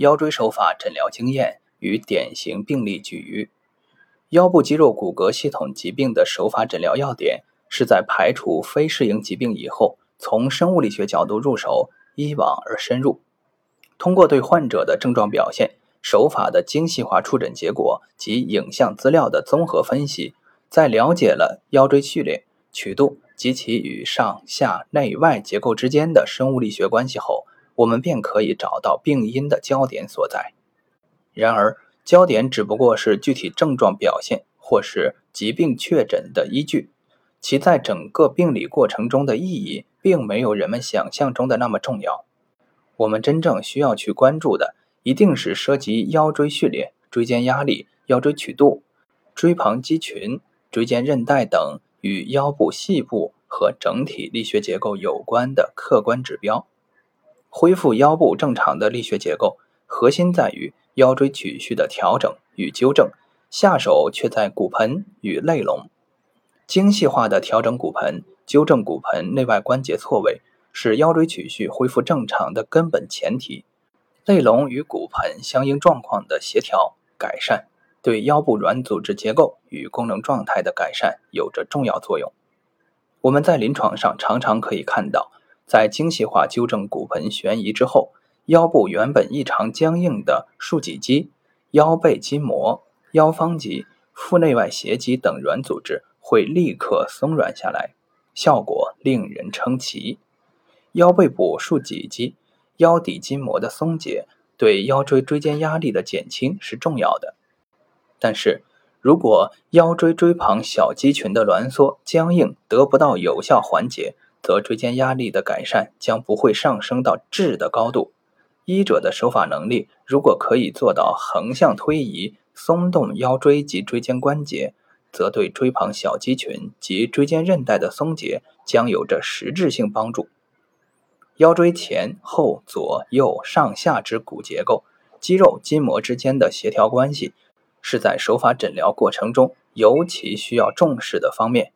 腰椎手法诊疗经验与典型病例举隅。腰部肌肉骨骼系统疾病的手法诊疗要点是在排除非适应疾病以后，从生物力学角度入手，一往而深入。通过对患者的症状表现、手法的精细化触诊结果及影像资料的综合分析，在了解了腰椎序列、曲度及其与上下内外结构之间的生物力学关系后，我们便可以找到病因的焦点所在。然而，焦点只不过是具体症状表现或是疾病确诊的依据，其在整个病理过程中的意义，并没有人们想象中的那么重要。我们真正需要去关注的，一定是涉及腰椎序列、椎间压力、腰椎曲度、椎旁肌群、椎间韧带等与腰部细部和整体力学结构有关的客观指标。恢复腰部正常的力学结构，核心在于腰椎曲序的调整与纠正，下手却在骨盆与肋龙。精细化的调整骨盆、纠正骨盆内外关节错位。是腰椎曲序恢复正常的根本前提，肋龙与骨盆相应状况的协调改善，对腰部软组织结构与功能状态的改善有着重要作用。我们在临床上常常可以看到，在精细化纠正骨盆悬移之后，腰部原本异常僵硬的竖脊肌、腰背筋膜、腰方肌、腹内外斜肌等软组织会立刻松软下来，效果令人称奇。腰背部竖脊肌、腰底筋膜的松解，对腰椎椎间压力的减轻是重要的。但是，如果腰椎椎旁小肌群的挛缩、僵硬得不到有效缓解，则椎间压力的改善将不会上升到质的高度。医者的手法能力如果可以做到横向推移、松动腰椎及椎间关节，则对椎旁小肌群及椎间韧带的松解将有着实质性帮助。腰椎前后左右上下之骨结构、肌肉筋膜之间的协调关系，是在手法诊疗过程中尤其需要重视的方面。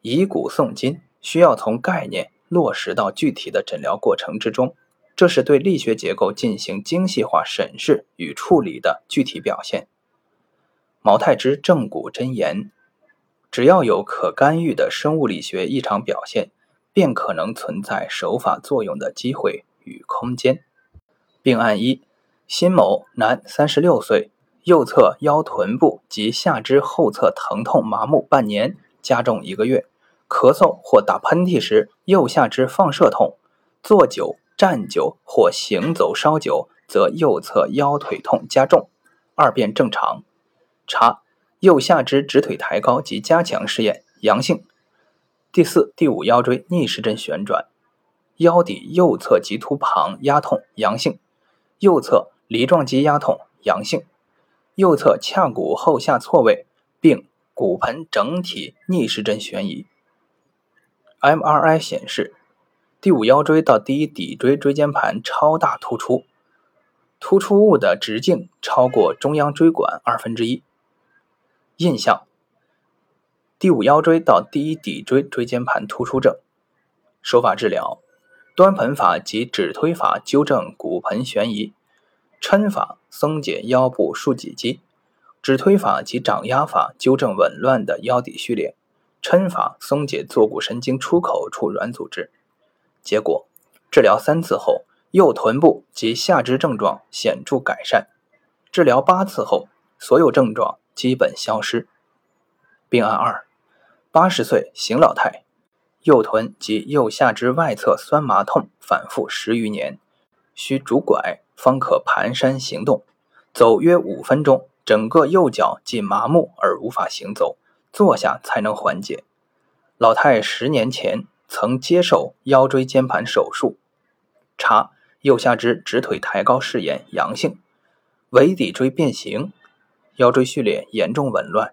以骨送筋，需要从概念落实到具体的诊疗过程之中，这是对力学结构进行精细化审视与处理的具体表现。毛太之正骨真言：只要有可干预的生物力学异常表现。便可能存在手法作用的机会与空间。病案一：辛某，男，三十六岁，右侧腰臀部及下肢后侧疼痛麻木半年，加重一个月，咳嗽或打喷嚏时右下肢放射痛，坐久、站久或行走稍久则右侧腰腿痛加重，二便正常。查右下肢直腿抬高及加强试验阳性。第四、第五腰椎逆时针旋转，腰底右侧棘突旁压痛阳性，右侧梨状肌压痛阳性，右侧髂骨后下错位，并骨盆整体逆时针旋移。MRI 显示，第五腰椎到第一骶椎椎间盘超大突出，突出物的直径超过中央椎管二分之一。印象。第五腰椎到第一骶椎椎间盘突出症，手法治疗：端盆法及指推法纠正骨盆悬移，抻法松解腰部竖脊肌，指推法及掌压法纠正紊乱的腰底序列，抻法松解坐骨神经出口处软组织。结果，治疗三次后，右臀部及下肢症状显著改善；治疗八次后，所有症状基本消失。病案二。八十岁邢老太，右臀及右下肢外侧酸麻痛反复十余年，需拄拐方可蹒跚行动，走约五分钟，整个右脚即麻木而无法行走，坐下才能缓解。老太十年前曾接受腰椎间盘手术，查右下肢直腿抬高试验阳性，尾骶椎变形，腰椎序列严重紊乱，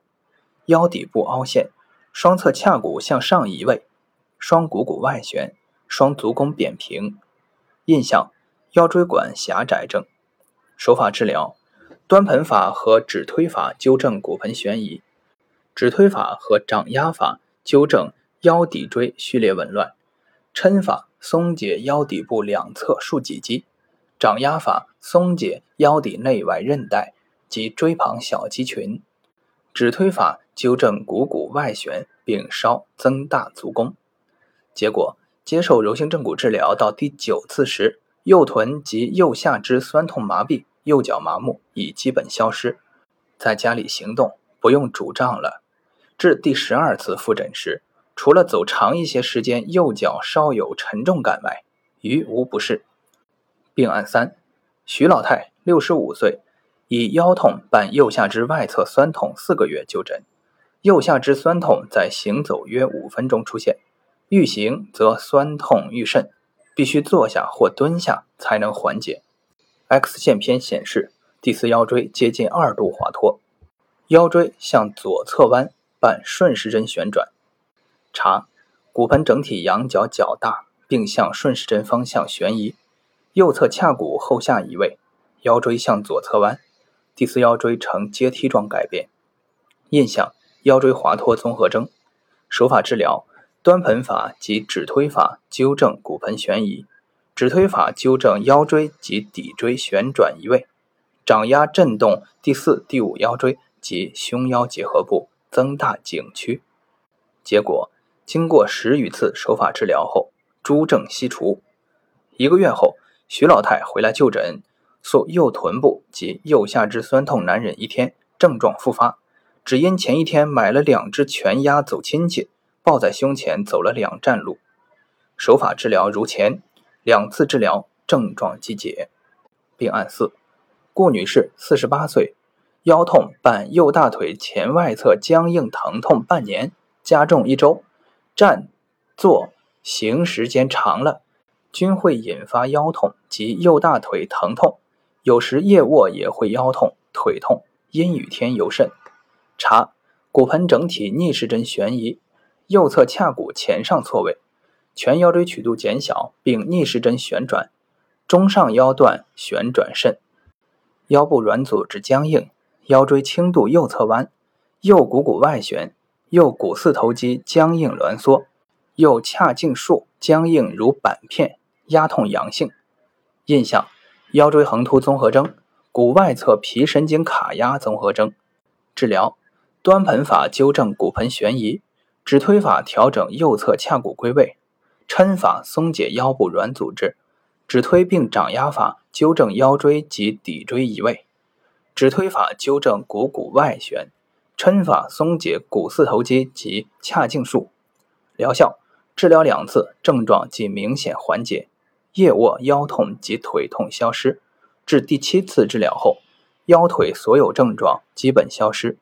腰底部凹陷。双侧髂骨向上移位，双股骨外旋，双足弓扁平。印象：腰椎管狭窄症。手法治疗：端盆法和指推法纠正骨盆悬移，指推法和掌压法纠正腰骶椎序列紊乱，抻法松解腰底部两侧竖脊肌，掌压法松解腰底内外韧带及椎旁小肌群。指推法纠正股骨外旋，并稍增大足弓。结果，接受柔性正骨治疗到第九次时，右臀及右下肢酸痛麻痹，右脚麻木已基本消失，在家里行动不用拄杖了。至第十二次复诊时，除了走长一些时间，右脚稍有沉重感外，余无不适。病案三：徐老太，六十五岁。以腰痛伴右下肢外侧酸痛四个月就诊，右下肢酸痛在行走约五分钟出现，欲行则酸痛愈甚，必须坐下或蹲下才能缓解。X 线片显示第四腰椎接近二度滑脱，腰椎向左侧弯伴顺时针旋转。查骨盆整体仰角较大，并向顺时针方向旋移，右侧髂骨后下移位，腰椎向左侧弯。第四腰椎呈阶梯状改变，印象腰椎滑脱综合征，手法治疗端盆法及指推法纠正骨盆旋移，指推法纠正腰椎及骶椎旋转移位，掌压震动第四、第五腰椎及胸腰结合部，增大颈区。结果经过十余次手法治疗后，诸症悉除。一个月后，徐老太回来就诊。诉右臀部及右下肢酸痛难忍一天，症状复发，只因前一天买了两只全鸭走亲戚，抱在胸前走了两站路。手法治疗如前，两次治疗症状即解。病案四：顾女士，四十八岁，腰痛伴右大腿前外侧僵硬疼痛半年，加重一周，站、坐、行时间长了，均会引发腰痛及右大腿疼痛。有时夜卧也会腰痛、腿痛，阴雨天尤甚。查骨盆整体逆时针旋移，右侧髂骨前上错位，全腰椎曲度减小，并逆时针旋转，中上腰段旋转甚。腰部软组织僵硬，腰椎轻度右侧弯，右股骨外旋，右股四头肌僵硬挛缩，右髂胫束僵硬如板片，压痛阳性。印象。腰椎横突综合征、股外侧皮神经卡压综合征，治疗端盆法纠正骨盆旋移，指推法调整右侧髂骨归位，抻法松解腰部软组织，指推并掌压法纠正腰椎及骶椎移位，指推法纠正股骨外旋，抻法松解股四头肌及髂胫束。疗效治疗两次，症状即明显缓解。腋卧腰痛及腿痛消失，至第七次治疗后，腰腿所有症状基本消失。